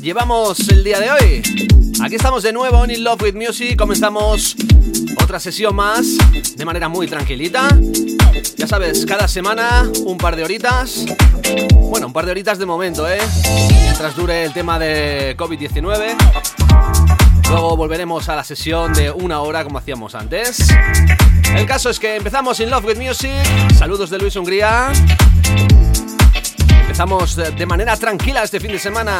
llevamos el día de hoy? Aquí estamos de nuevo en In Love with Music, comenzamos otra sesión más de manera muy tranquilita. Ya sabes, cada semana un par de horitas. Bueno, un par de horitas de momento, ¿eh? Mientras dure el tema de COVID-19. Luego volveremos a la sesión de una hora como hacíamos antes. El caso es que empezamos In Love with Music. Saludos de Luis Hungría. Empezamos de manera tranquila este fin de semana.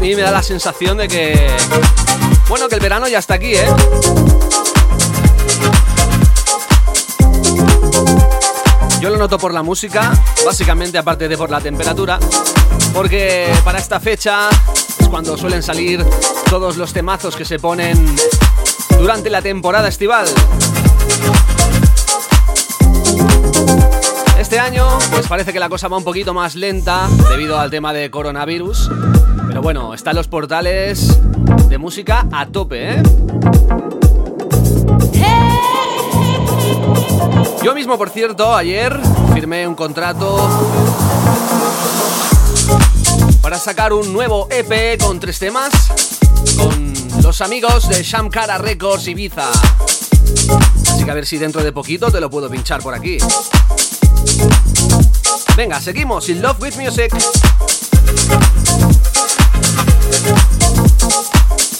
Mí me da la sensación de que. Bueno, que el verano ya está aquí, ¿eh? Yo lo noto por la música, básicamente aparte de por la temperatura, porque para esta fecha es cuando suelen salir todos los temazos que se ponen durante la temporada estival. Este año, pues parece que la cosa va un poquito más lenta debido al tema de coronavirus. Bueno, están los portales de música a tope, ¿eh? Yo mismo, por cierto, ayer firmé un contrato para sacar un nuevo EP con tres temas con los amigos de Shamkara Records Ibiza. Así que a ver si dentro de poquito te lo puedo pinchar por aquí. Venga, seguimos in Love with Music. Thank you.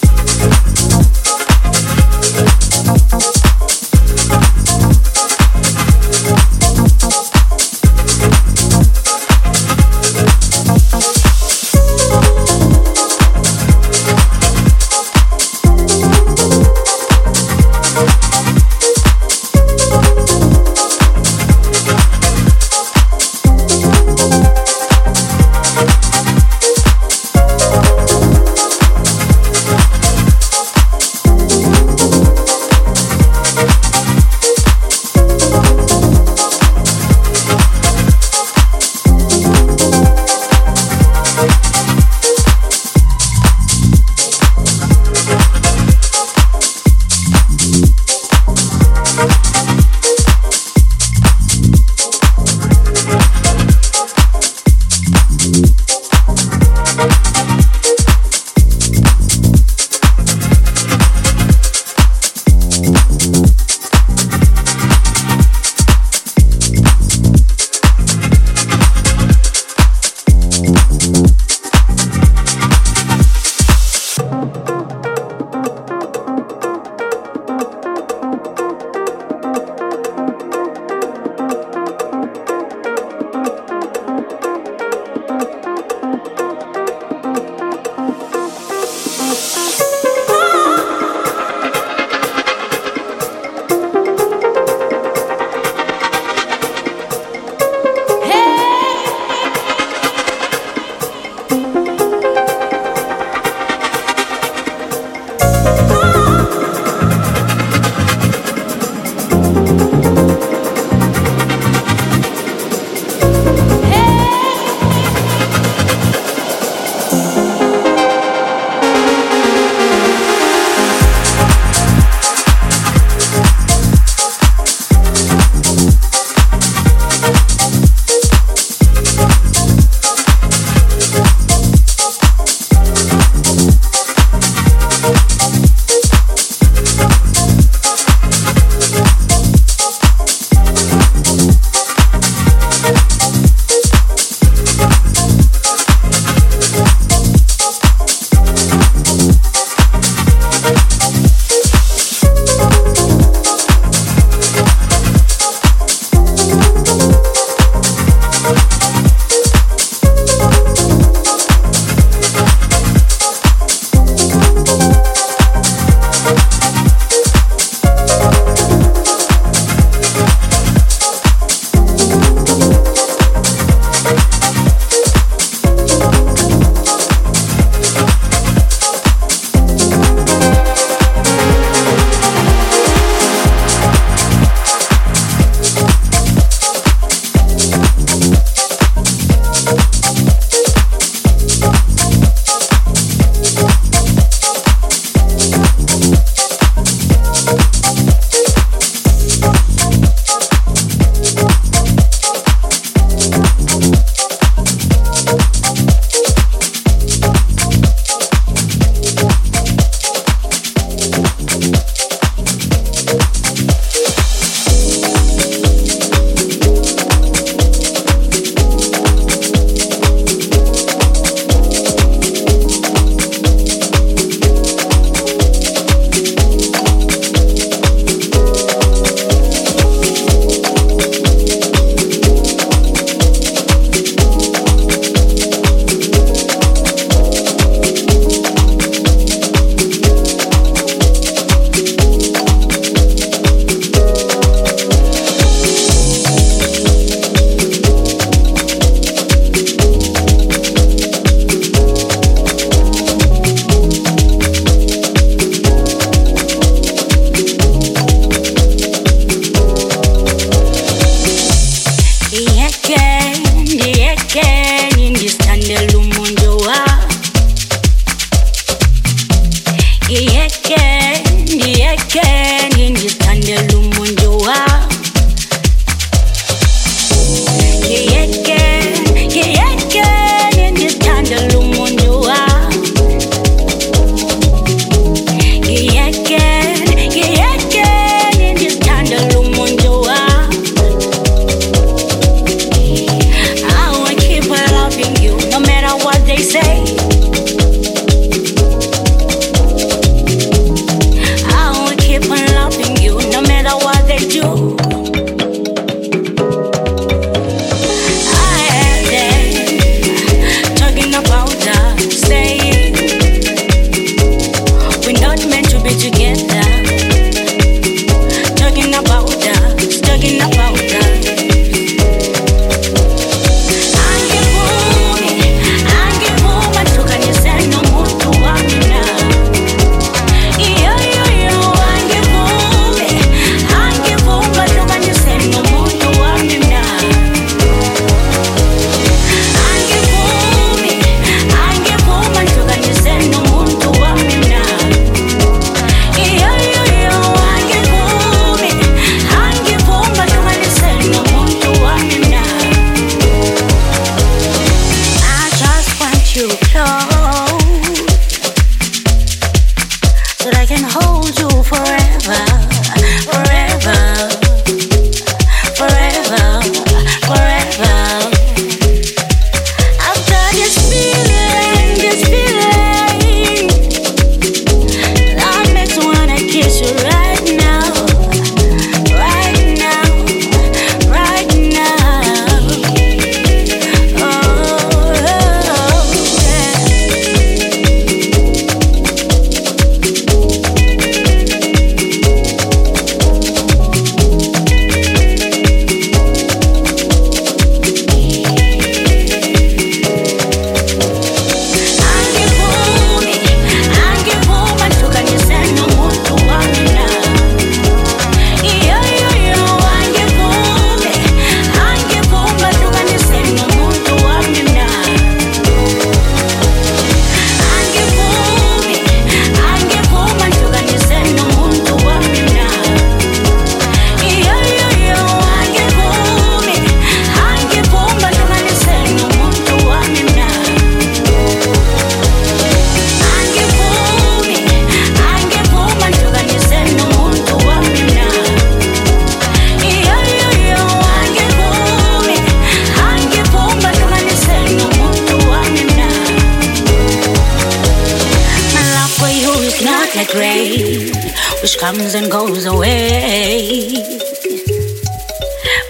It's not a grave which comes and goes away.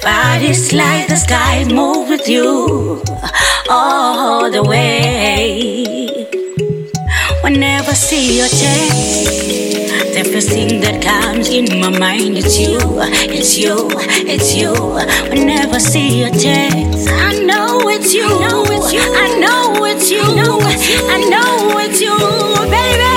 But it's like the sky moves with you all the way. Whenever I see your chest, the first thing that comes in my mind it's you, it's you, it's you. Whenever I see your text, I know it's you, I know it's you, I know it's you, I know it's you, baby.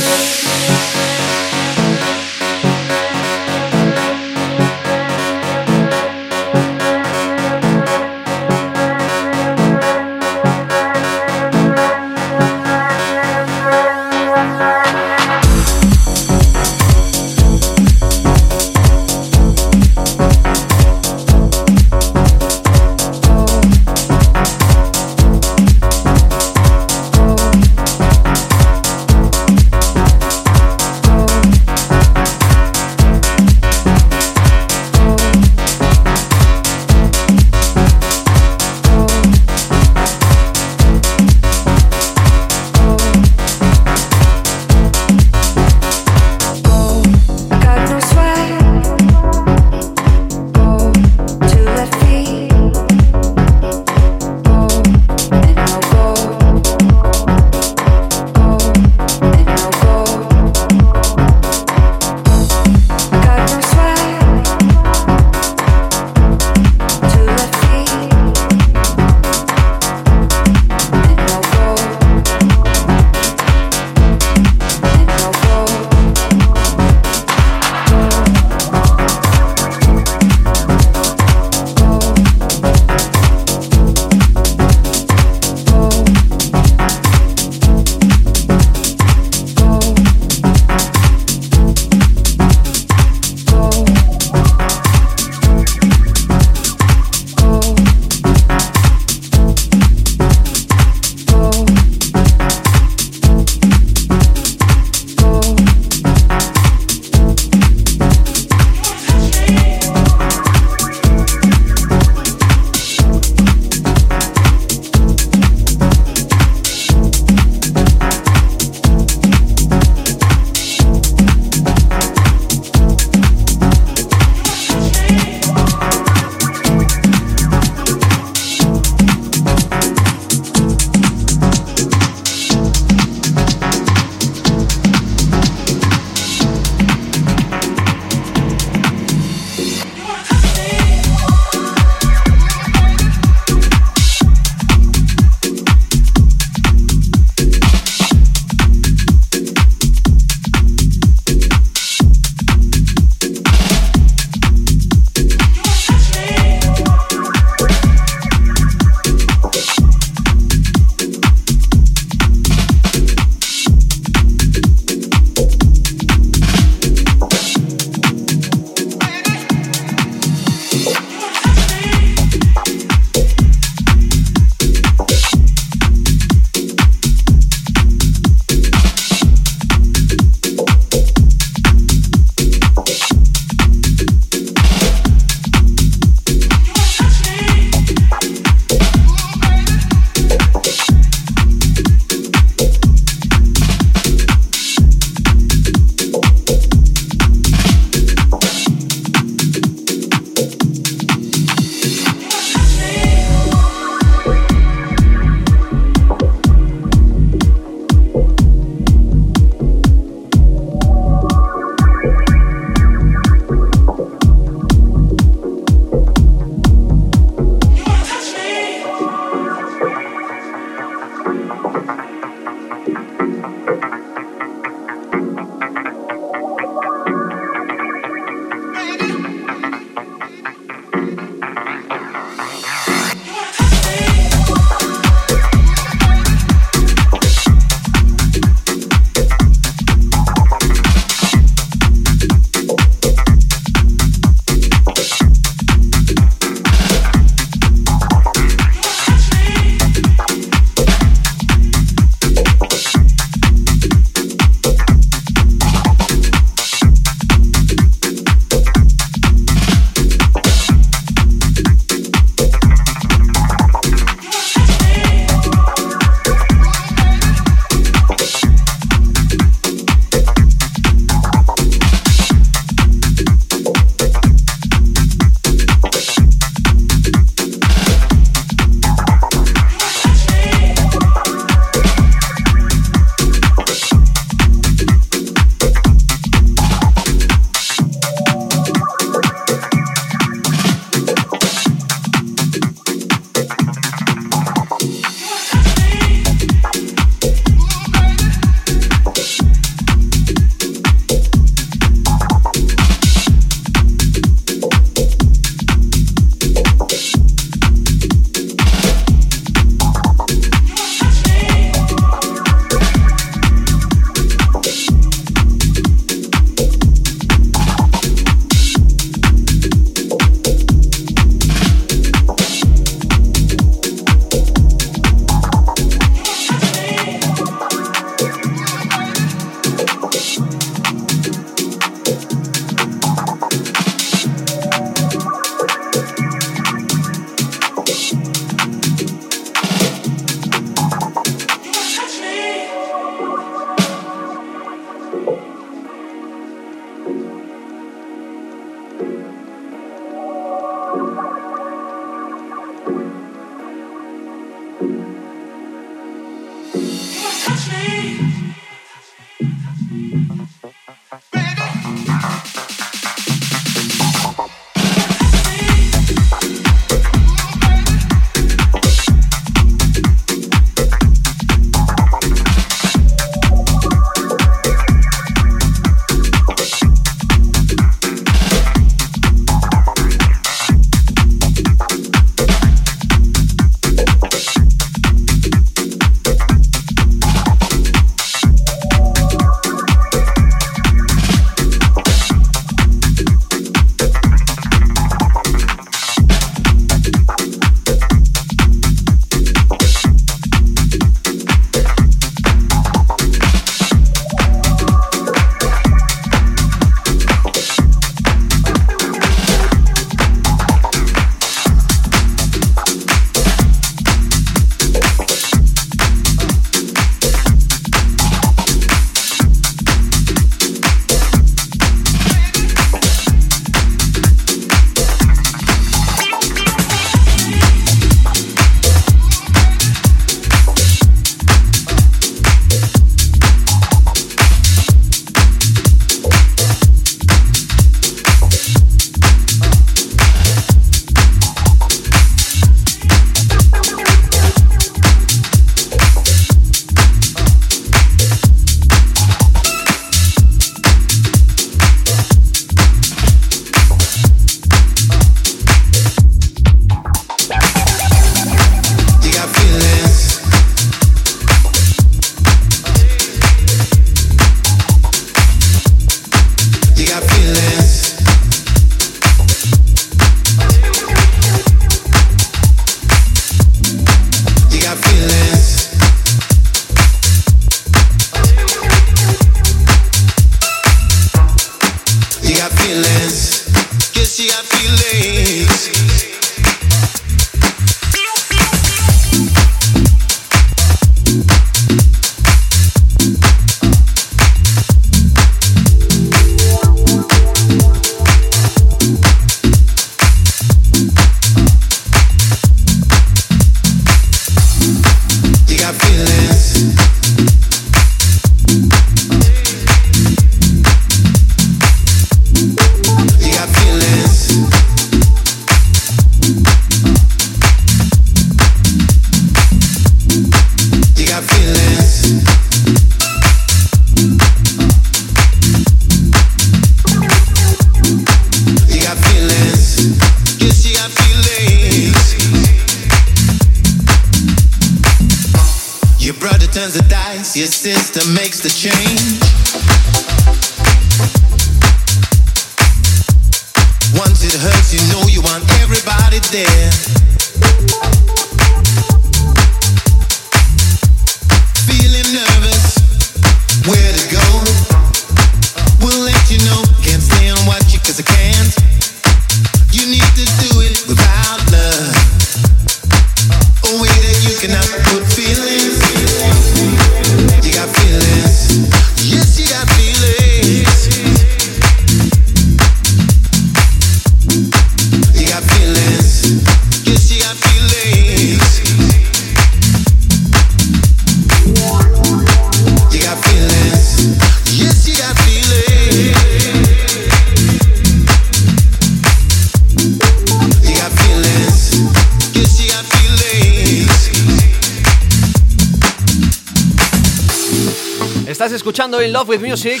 escuchando In Love with Music.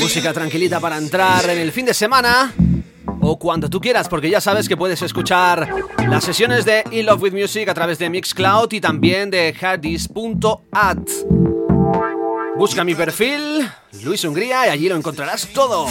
Música tranquilita para entrar en el fin de semana o cuando tú quieras, porque ya sabes que puedes escuchar las sesiones de In Love with Music a través de Mixcloud y también de hadis.at. Busca mi perfil, Luis Hungría, y allí lo encontrarás todo.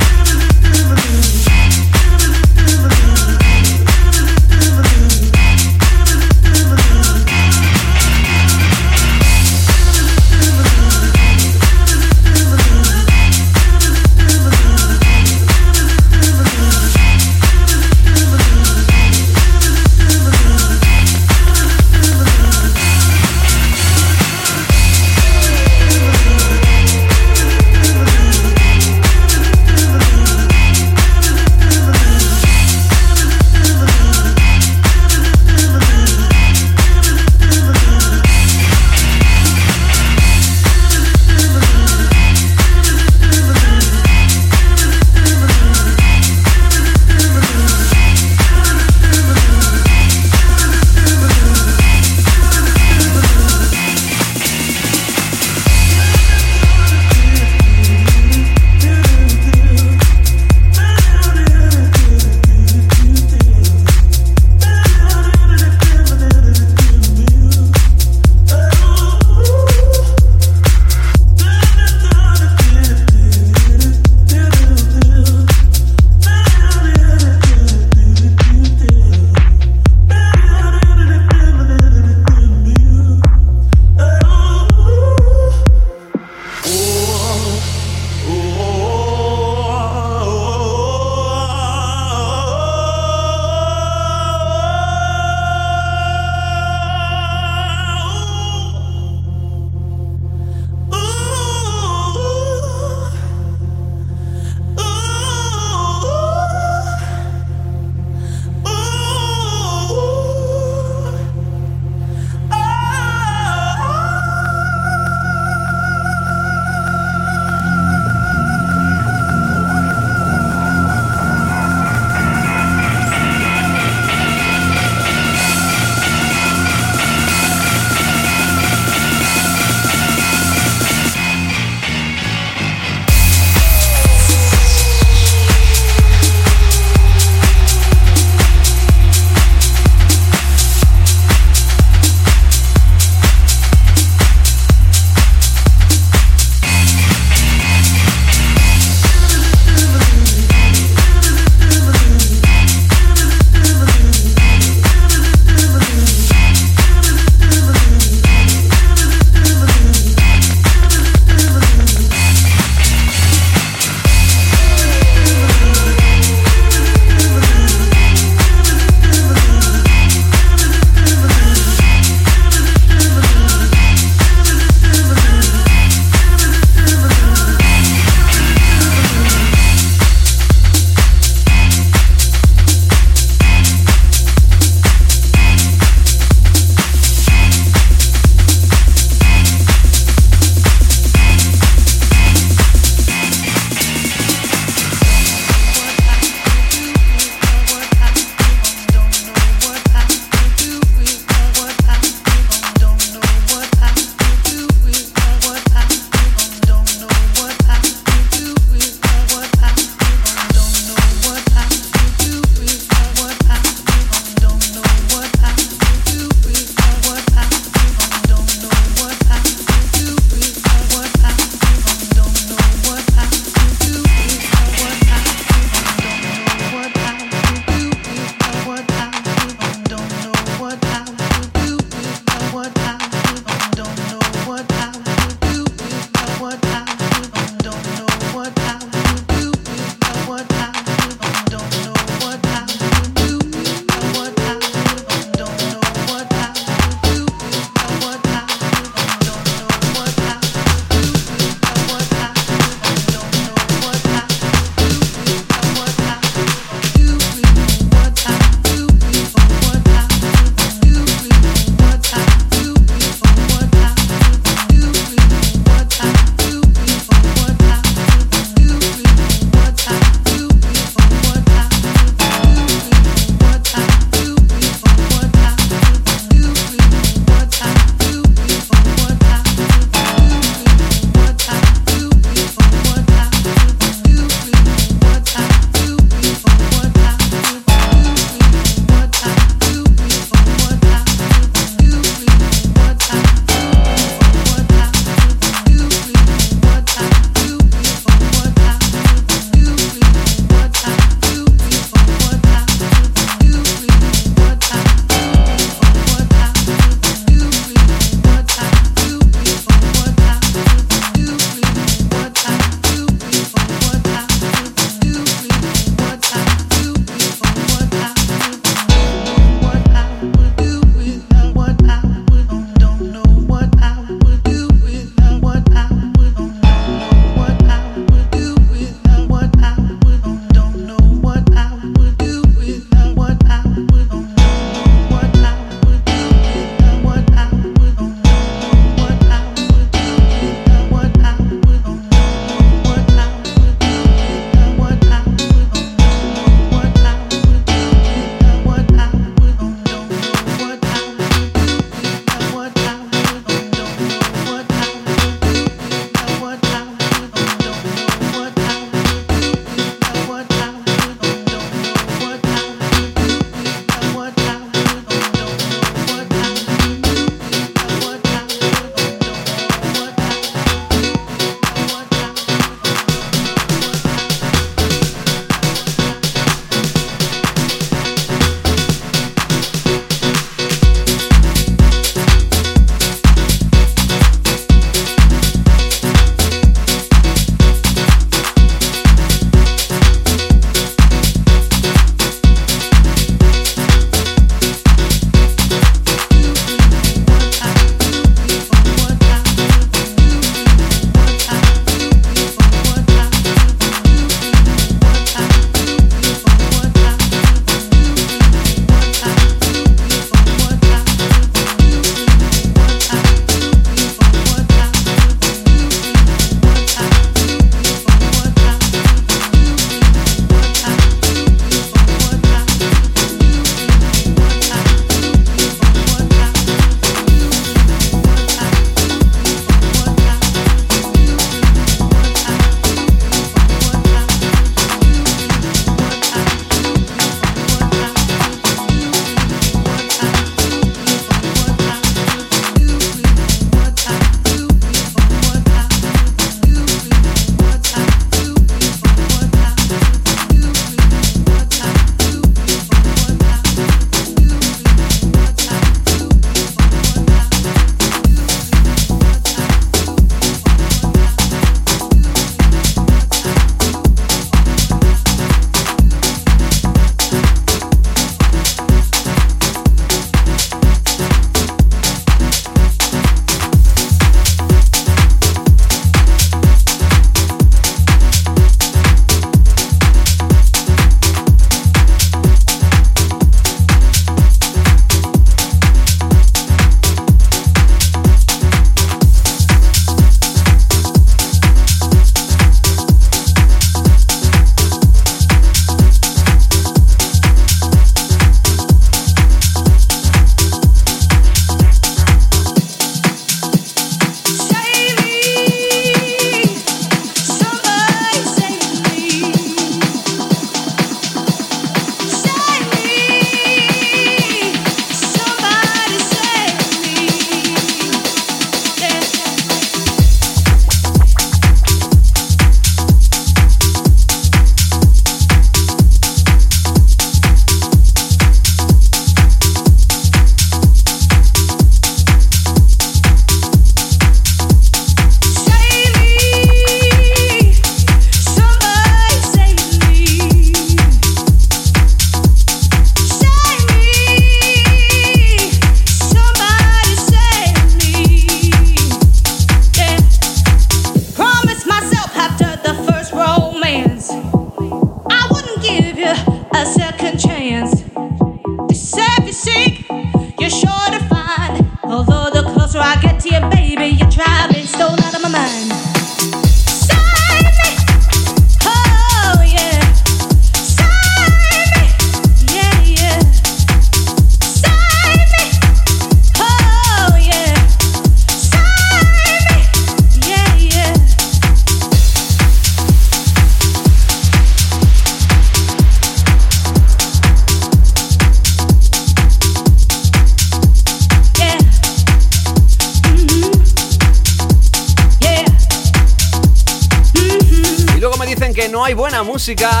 Música.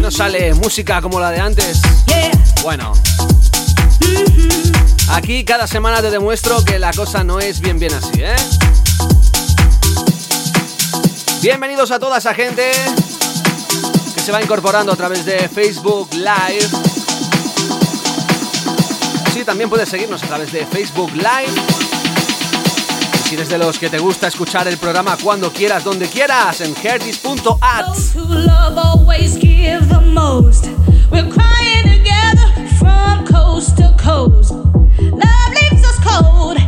no sale música como la de antes. Bueno. Aquí cada semana te demuestro que la cosa no es bien bien así, ¿eh? Bienvenidos a toda esa gente que se va incorporando a través de Facebook Live. Sí, también puedes seguirnos a través de Facebook Live si eres de los que te gusta escuchar el programa cuando quieras, donde quieras, en herdis.at. Love leaves.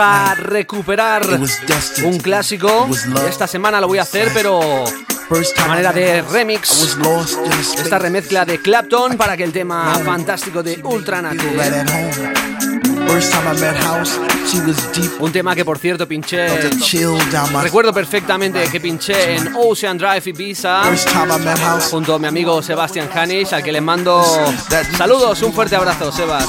Gusta recuperar un clásico. Esta semana lo voy a hacer, pero de manera de remix. Esta remezcla de Clapton para que el tema fantástico de Ultranature. Un tema que por cierto pinché. Recuerdo perfectamente que pinché en Ocean Drive Ibiza junto a mi amigo Sebastian Hanish, al que le mando saludos, un fuerte abrazo, Sebas.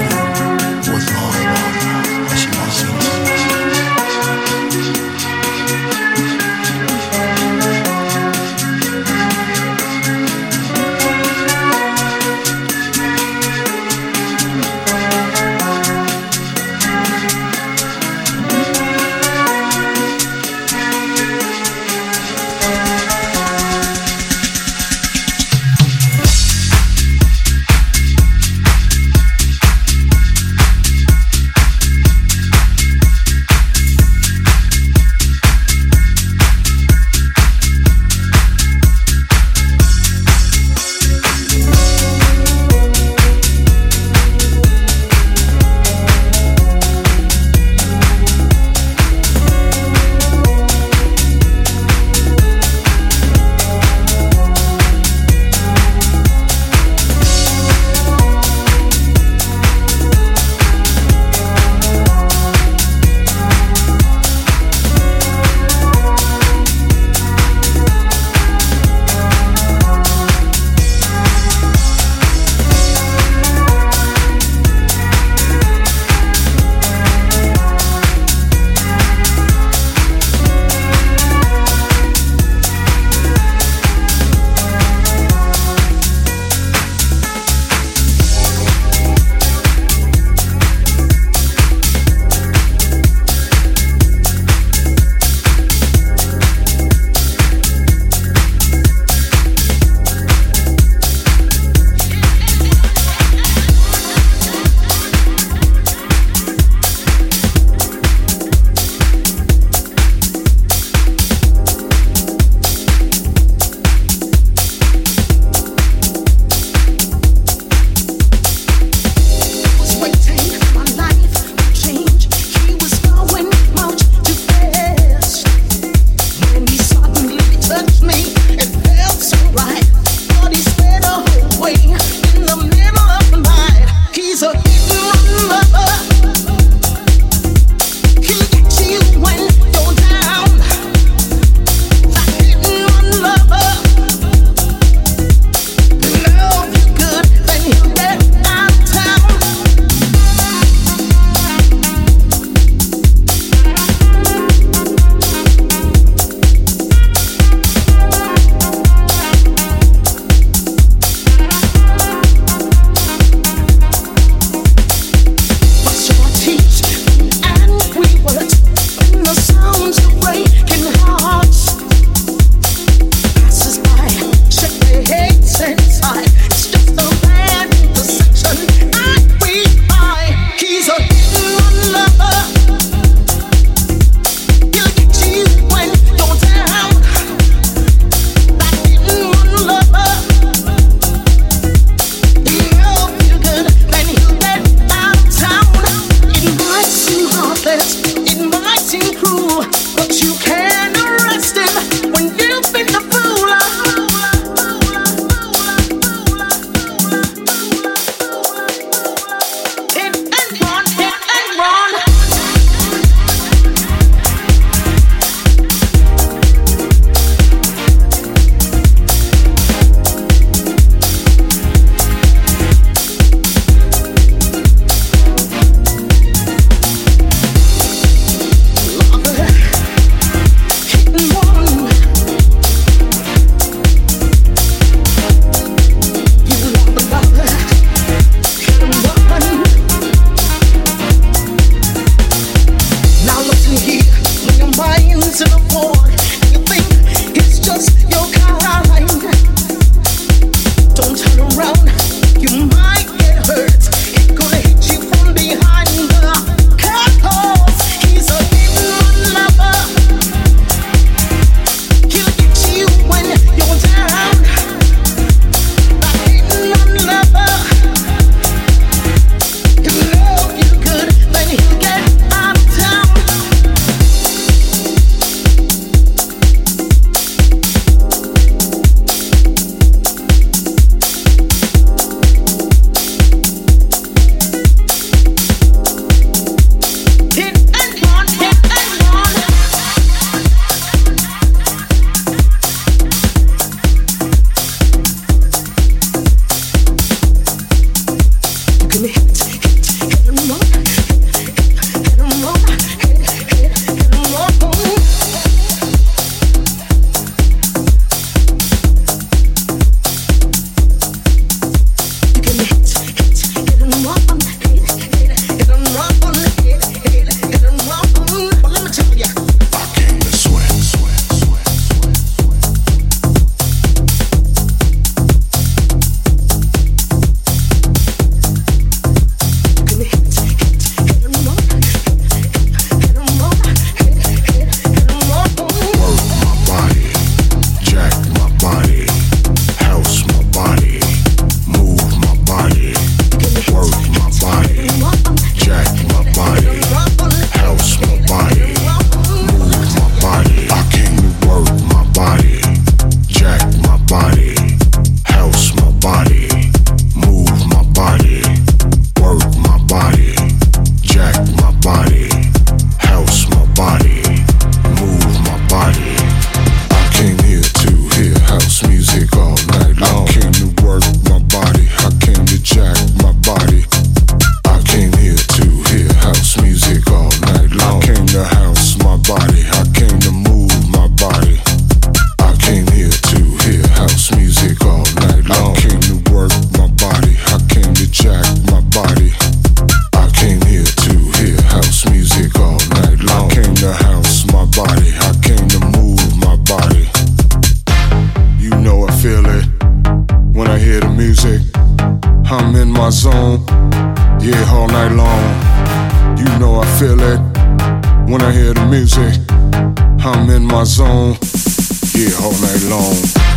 music. I'm in my zone. Yeah, all night long.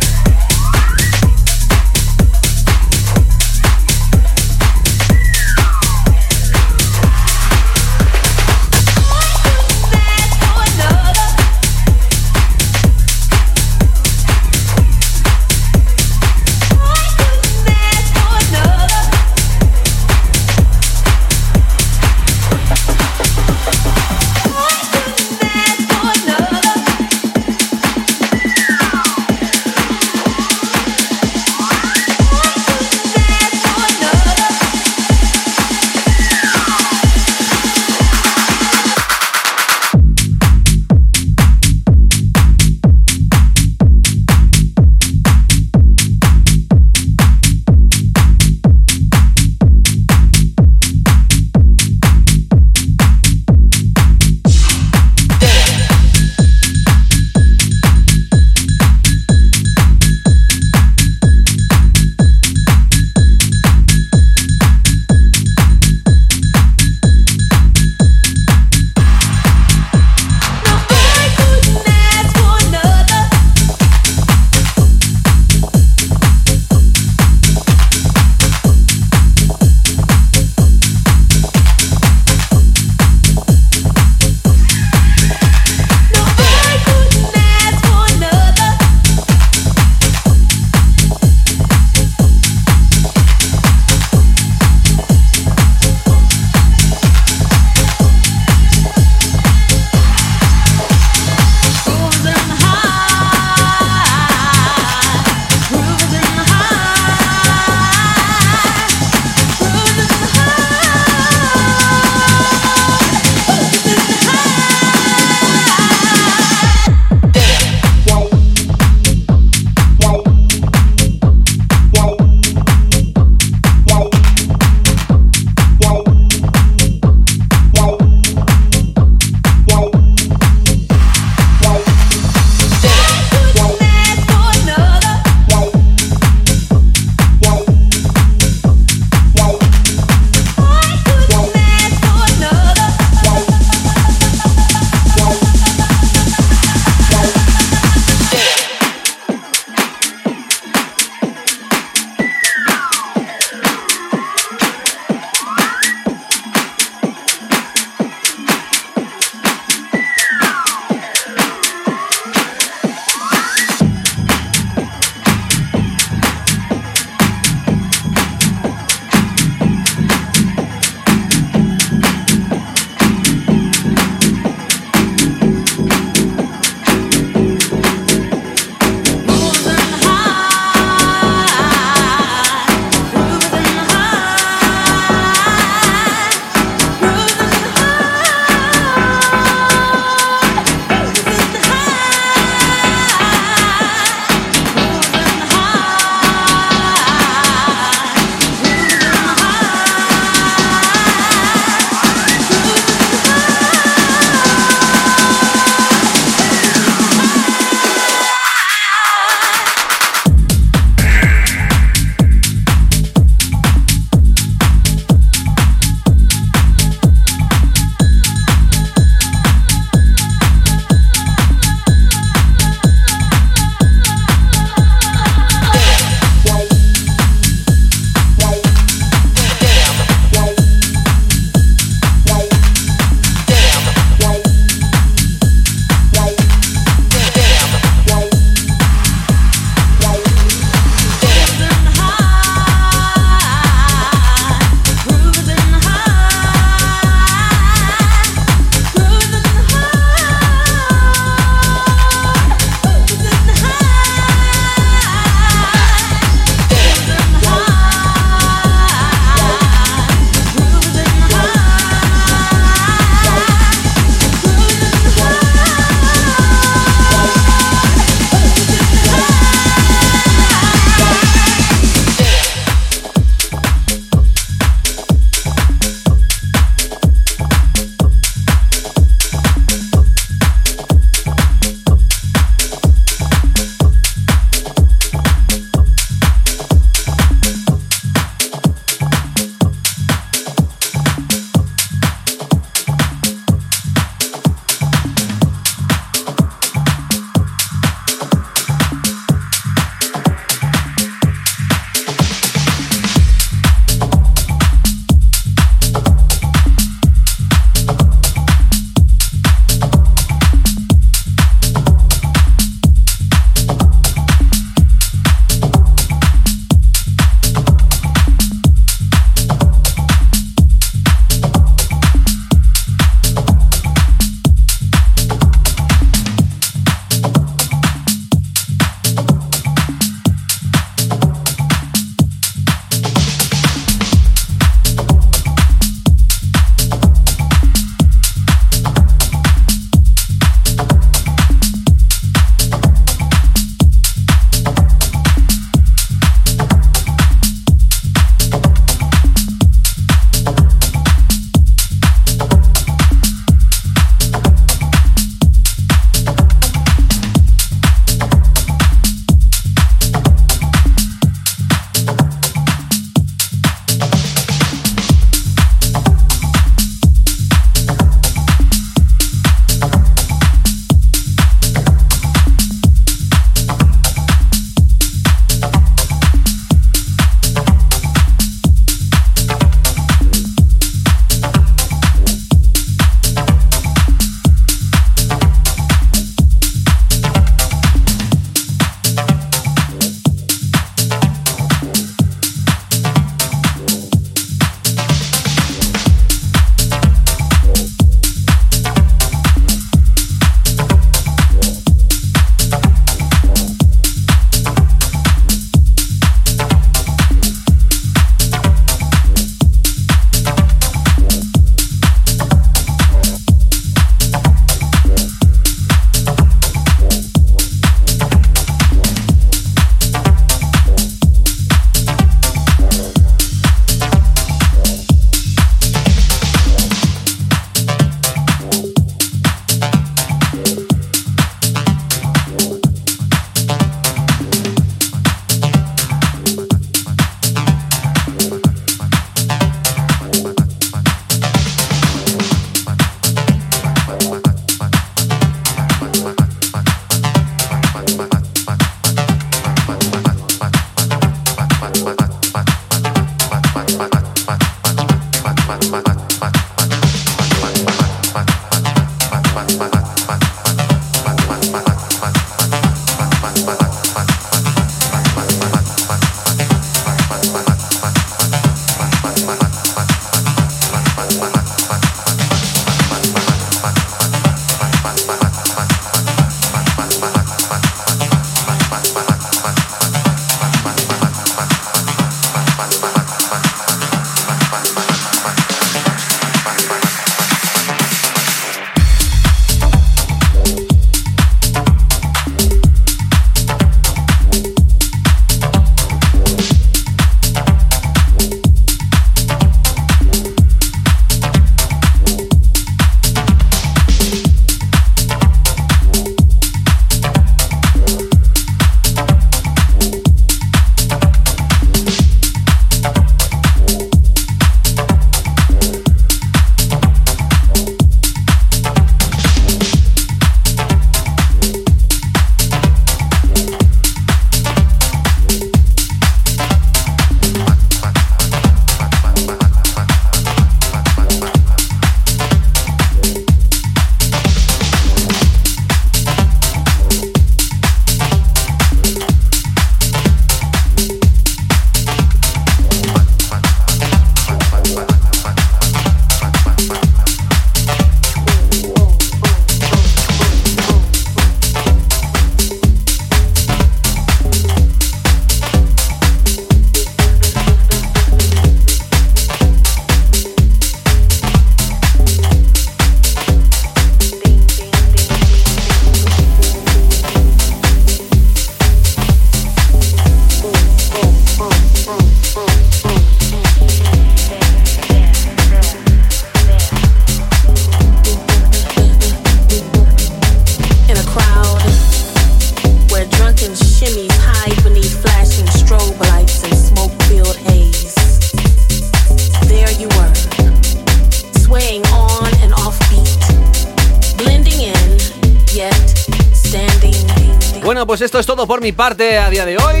Mi parte a día de hoy.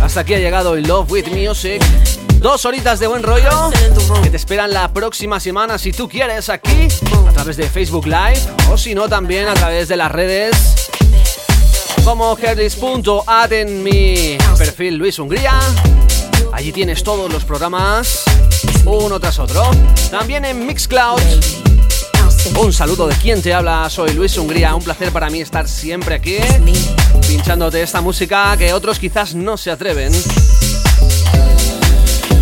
Hasta aquí ha llegado el Love with Music. Dos horitas de buen rollo que te esperan la próxima semana si tú quieres aquí a través de Facebook Live o si no también a través de las redes como herdis.at en mi perfil Luis Hungría. Allí tienes todos los programas uno tras otro. También en Mixcloud. Un saludo de quien te habla, soy Luis Hungría. Un placer para mí estar siempre aquí pinchándote esta música que otros quizás no se atreven.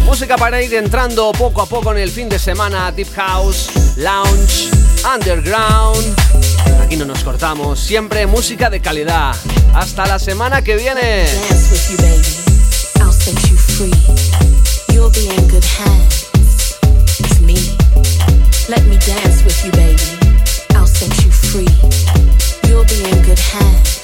Música para ir entrando poco a poco en el fin de semana, Deep House, Lounge, Underground. Aquí no nos cortamos, siempre música de calidad. Hasta la semana que viene. Let me dance with you, baby. I'll set you free. You'll be in good hands.